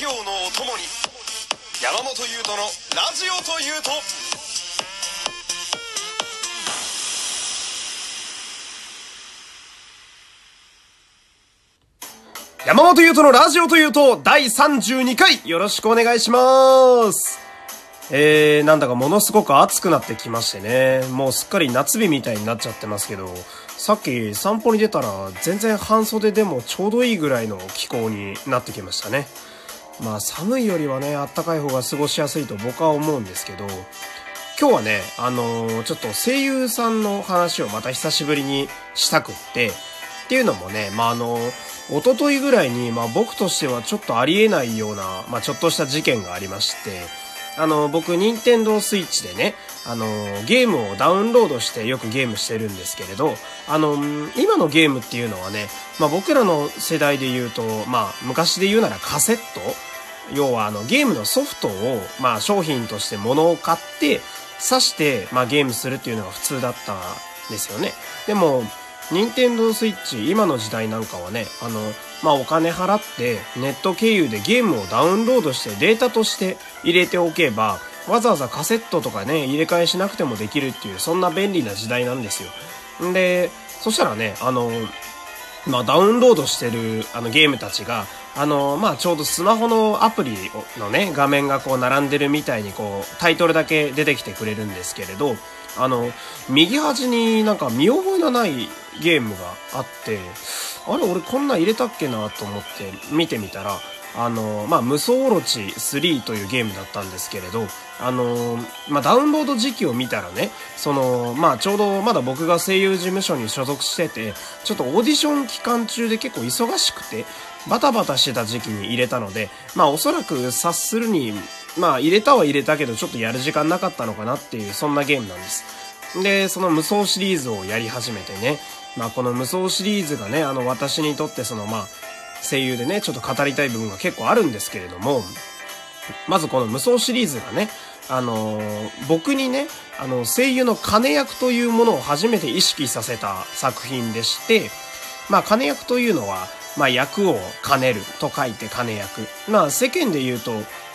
業のお供に山本優斗のラジオというと山本優斗のラジオというと、第32回、よろしくお願いします。えー、なんだかものすごく暑くなってきましてね、もうすっかり夏日みたいになっちゃってますけど、さっき散歩に出たら、全然半袖でもちょうどいいぐらいの気候になってきましたね。まあ寒いよりはね、あったかい方が過ごしやすいと僕は思うんですけど、今日はね、あのーちょっと声優さんの話をまた久しぶりにしたくって、っていうのもね、まあ、あの、一昨日ぐらいに、まあ、僕としてはちょっとありえないような、まあ、ちょっとした事件がありまして、あの、僕、任天堂スイッチでね、あの、ゲームをダウンロードしてよくゲームしてるんですけれど、あの、今のゲームっていうのはね、まあ、僕らの世代で言うと、まあ、昔で言うならカセット要はあのゲームのソフトを、まあ商品として物を買って、挿して、まあゲームするっていうのが普通だったんですよね。でも、任天堂スイッチ、今の時代なんかはね、あの、まあお金払って、ネット経由でゲームをダウンロードしてデータとして入れておけば、わざわざカセットとかね、入れ替えしなくてもできるっていう、そんな便利な時代なんですよ。んで、そしたらね、あの、まあ、ダウンロードしてるあのゲームたちが、あの、まあ、ちょうどスマホのアプリのね、画面がこう並んでるみたいにこう、タイトルだけ出てきてくれるんですけれど、あの、右端になんか見覚えのないゲームがあって、あれ俺こんなん入れたっけなと思って見てみたら、あの、まあ、無双オロチ3というゲームだったんですけれど、あの、まあ、ダウンロード時期を見たらね、その、まあ、ちょうどまだ僕が声優事務所に所属してて、ちょっとオーディション期間中で結構忙しくて、バタバタしてた時期に入れたので、まあ、おそらく察するに、まあ、入れたは入れたけど、ちょっとやる時間なかったのかなっていう、そんなゲームなんです。で、その無双シリーズをやり始めてね、まあこの無双シリーズがね、あの私にとってそのまあ声優でね、ちょっと語りたい部分が結構あるんですけれども、まずこの無双シリーズがね、あのー僕にね、あの、声優の金役というものを初めて意識させた作品でして、まあ、金役というのは、まあ、役を兼ねると書いて金役。まあ、世間で言うと、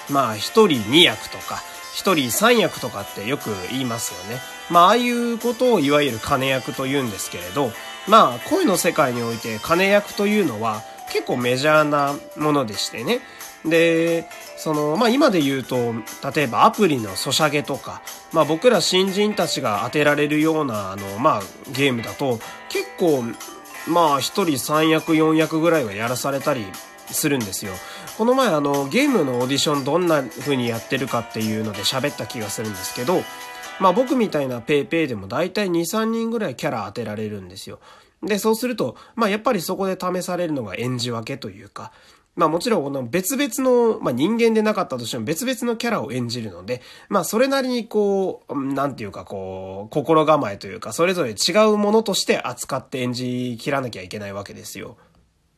まあ、一人二役とか、一人三役とかってよく言いますよね。まあ、ああいうことをいわゆる金役と言うんですけれど、まあ、声の世界において金役というのは結構メジャーなものでしてね。で、その、まあ今で言うと、例えばアプリのソシャゲとか、まあ僕ら新人たちが当てられるような、あの、まあゲームだと、結構、まあ一人三役四役ぐらいはやらされたりするんですよ。この前あの、ゲームのオーディションどんな風にやってるかっていうので喋った気がするんですけど、まあ僕みたいなペイペイでも大体2、3人ぐらいキャラ当てられるんですよ。で、そうすると、まあやっぱりそこで試されるのが演じ分けというか、まあもちろんこの別々の、まあ人間でなかったとしても別々のキャラを演じるので、まあそれなりにこう、なんていうかこう、心構えというか、それぞれ違うものとして扱って演じ切らなきゃいけないわけですよ。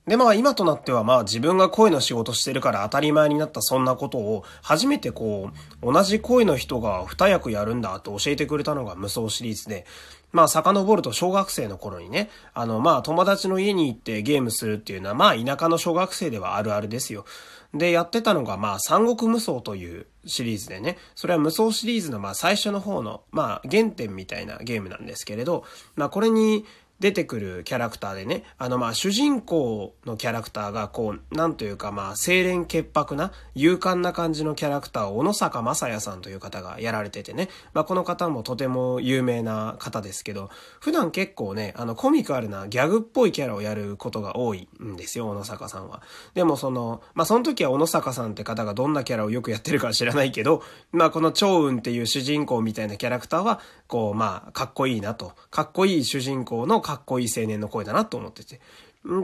で、まあ今となってはまあ自分が声の仕事してるから当たり前になったそんなことを初めてこう、同じ声の人が二役やるんだと教えてくれたのが無双シリーズで、まあ遡ると小学生の頃にね、あのまあ友達の家に行ってゲームするっていうのはまあ田舎の小学生ではあるあるですよ。で、やってたのがまあ三国無双というシリーズでね、それは無双シリーズのまあ最初の方のまあ原点みたいなゲームなんですけれど、まあこれに出てくるキャラクターでね、あのまあ主人公のキャラクターがこう、なんというかまあ清廉潔白な勇敢な感じのキャラクターを小野坂正也さんという方がやられててね、まあこの方もとても有名な方ですけど、普段結構ね、あのコミカルなギャグっぽいキャラをやることが多いんですよ、小野坂さんは。でもその、まあその時は小野坂さんって方がどんなキャラをよくやってるか知らないけど、まあこの趙雲っていう主人公みたいなキャラクターは、こうまあかっこいいなと、かっこいい主人公のかっこいい青年の声だなと思ってて。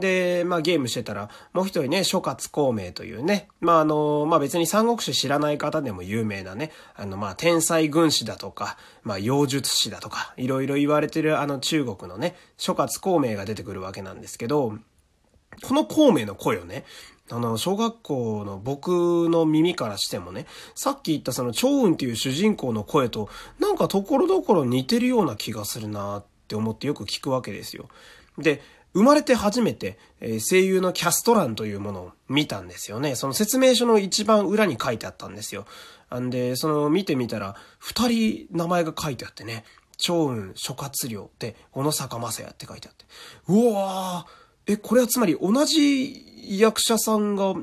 で、まあゲームしてたら、もう一人ね、諸葛孔明というね、まああの、まあ別に三国志知らない方でも有名なね、あのまあ天才軍師だとか、まあ妖術師だとか、いろいろ言われてるあの中国のね、諸葛孔明が出てくるわけなんですけど、この孔明の声をね、あの、小学校の僕の耳からしてもね、さっき言ったその趙雲っていう主人公の声と、なんかところどころ似てるような気がするなっって思ってよく聞くわけですよ。で、生まれて初めて、え声優のキャスト欄というものを見たんですよね。その説明書の一番裏に書いてあったんですよ。んで、その見てみたら、二人名前が書いてあってね、長雲諸葛亮で、小野坂正也って書いてあって。うわーえ、これはつまり同じ役者さんが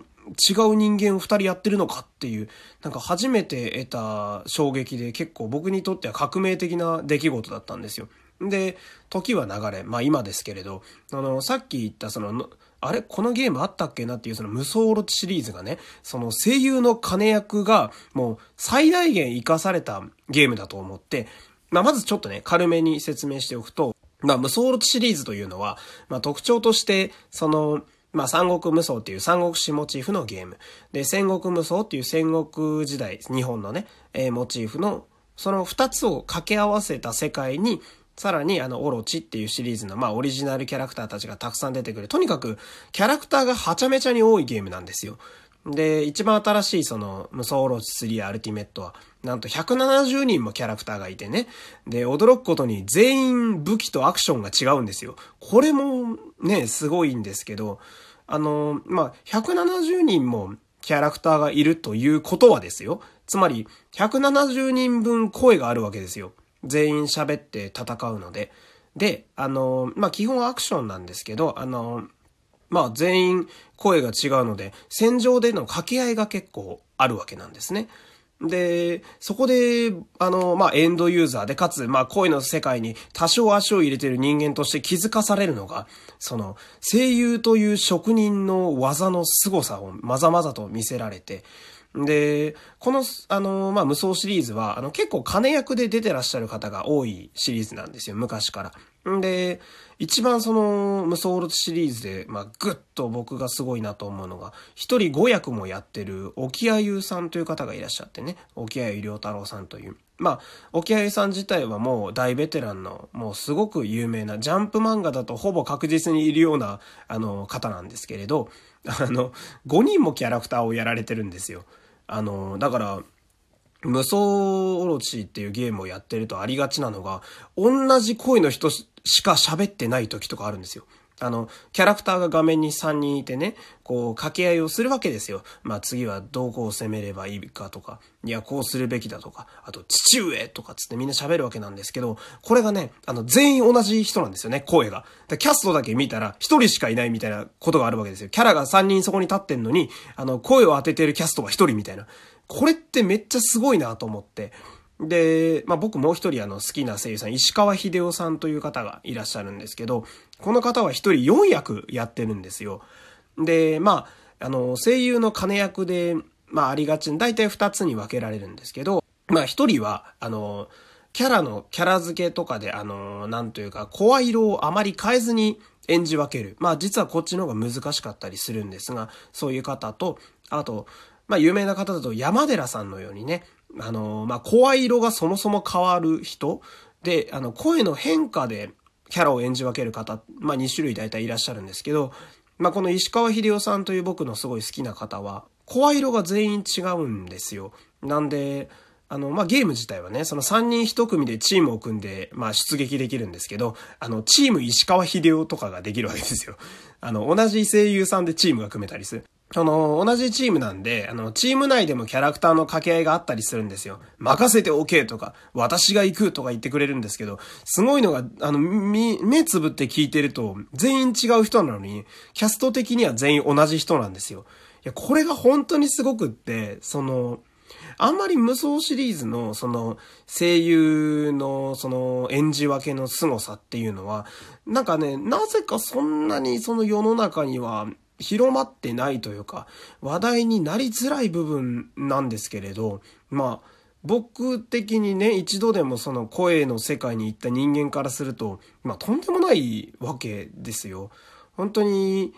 違う人間を二人やってるのかっていう、なんか初めて得た衝撃で結構僕にとっては革命的な出来事だったんですよ。で、時は流れ、まあ今ですけれど、あの、さっき言ったその、あれ？このゲームあったっけなっていうその無双オロチシリーズがね、その声優の金役がもう最大限活かされたゲームだと思って、まあまずちょっとね、軽めに説明しておくと、まあ無双オロチシリーズというのは、まあ特徴として、その、まあ、三国無双っていう三国志モチーフのゲーム。で、戦国無双っていう戦国時代、日本のね、えー、モチーフの、その二つを掛け合わせた世界に、さらにあの、オロチっていうシリーズの、まあ、オリジナルキャラクターたちがたくさん出てくる。とにかく、キャラクターがはちゃめちゃに多いゲームなんですよ。で、一番新しいその、無双オロチ3アルティメットは、なんと170人もキャラクターがいてね。で、驚くことに全員武器とアクションが違うんですよ。これもね、すごいんですけど、あの、まあ、170人もキャラクターがいるということはですよ。つまり、170人分声があるわけですよ。全員喋って戦うので。で、あの、まあ、基本アクションなんですけど、あの、まあ、全員声が違うので、戦場での掛け合いが結構あるわけなんですね。で、そこで、あの、まあ、エンドユーザーで、かつ、まあ、声の世界に多少足を入れている人間として気づかされるのが、その、声優という職人の技の凄さをまざまざと見せられて、で、この、あの、まあ、無双シリーズは、あの、結構金役で出てらっしゃる方が多いシリーズなんですよ、昔から。んで、一番その、無双シリーズで、まあ、ぐっと僕がすごいなと思うのが、一人五役もやってる、沖合優さんという方がいらっしゃってね、沖合良太郎さんという。まあ、沖合さん自体はもう大ベテランの、もうすごく有名な、ジャンプ漫画だとほぼ確実にいるような、あの、方なんですけれど、あの、5人もキャラクターをやられてるんですよ。あの、だから、無双オロチっていうゲームをやってるとありがちなのが、同じ声の人しか喋ってない時とかあるんですよ。あの、キャラクターが画面に3人いてね、こう、掛け合いをするわけですよ。まあ次はどこを攻めればいいかとか、いや、こうするべきだとか、あと、父上とかつってみんな喋るわけなんですけど、これがね、あの、全員同じ人なんですよね、声が。キャストだけ見たら、1人しかいないみたいなことがあるわけですよ。キャラが3人そこに立ってんのに、あの、声を当ててるキャストが1人みたいな。これってめっちゃすごいなと思って。で、まあ、僕もう一人あの好きな声優さん、石川秀夫さんという方がいらっしゃるんですけど、この方は一人4役やってるんですよ。で、まあ、あの、声優の金役で、まあ、ありがちに、大体2つに分けられるんですけど、まあ、一人は、あの、キャラのキャラ付けとかで、あの、なんというか、声色をあまり変えずに演じ分ける。まあ、実はこっちの方が難しかったりするんですが、そういう方と、あと、まあ、有名な方だと山寺さんのようにね、あの、まあ、声色がそもそも変わる人で、あの、声の変化でキャラを演じ分ける方、まあ、2種類大体いらっしゃるんですけど、まあ、この石川秀夫さんという僕のすごい好きな方は、声色が全員違うんですよ。なんで、あの、まあ、ゲーム自体はね、その3人1組でチームを組んで、まあ、出撃できるんですけど、あの、チーム石川秀夫とかができるわけですよ。あの、同じ声優さんでチームが組めたりする。その、同じチームなんで、あの、チーム内でもキャラクターの掛け合いがあったりするんですよ。任せておけとか、私が行くとか言ってくれるんですけど、すごいのが、あの、目つぶって聞いてると、全員違う人なのに、キャスト的には全員同じ人なんですよ。いや、これが本当にすごくって、その、あんまり無双シリーズの、その、声優の、その、演じ分けの凄さっていうのは、なんかね、なぜかそんなにその世の中には、広まってないというか、話題になりづらい部分なんですけれど、まあ、僕的にね、一度でもその声の世界に行った人間からすると、まあ、とんでもないわけですよ。本当に、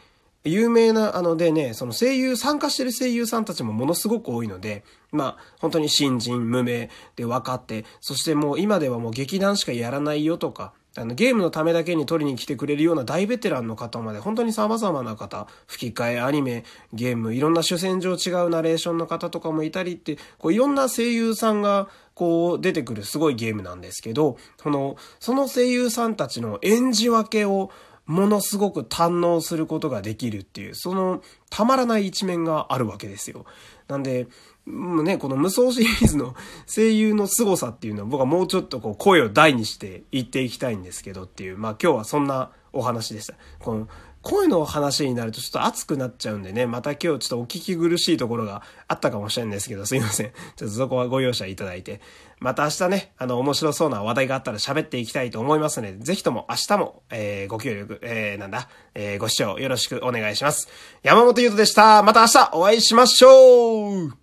有名な、あのでね、その声優、参加してる声優さんたちもものすごく多いので、まあ、本当に新人、無名で分かって、そしてもう今ではもう劇団しかやらないよとか、あの、ゲームのためだけに撮りに来てくれるような大ベテランの方まで、本当に様々な方、吹き替え、アニメ、ゲーム、いろんな主戦場違うナレーションの方とかもいたりって、こういろんな声優さんが、こう出てくるすごいゲームなんですけど、その、その声優さんたちの演じ分けを、ものすごく堪能することができるっていう、その、たまらない一面があるわけですよ。なんで、もうね、この無双シリーズの声優の凄さっていうのは僕はもうちょっとこう声を大にして言っていきたいんですけどっていう、まあ今日はそんなお話でした。この声の話になるとちょっと熱くなっちゃうんでね、また今日ちょっとお聞き苦しいところがあったかもしれないんですけど、すいません。ちょっとそこはご容赦いただいて。また明日ね、あの、面白そうな話題があったら喋っていきたいと思いますので、ぜひとも明日も、えー、ご協力、えー、なんだ、えー、ご視聴よろしくお願いします。山本優斗でした。また明日お会いしましょう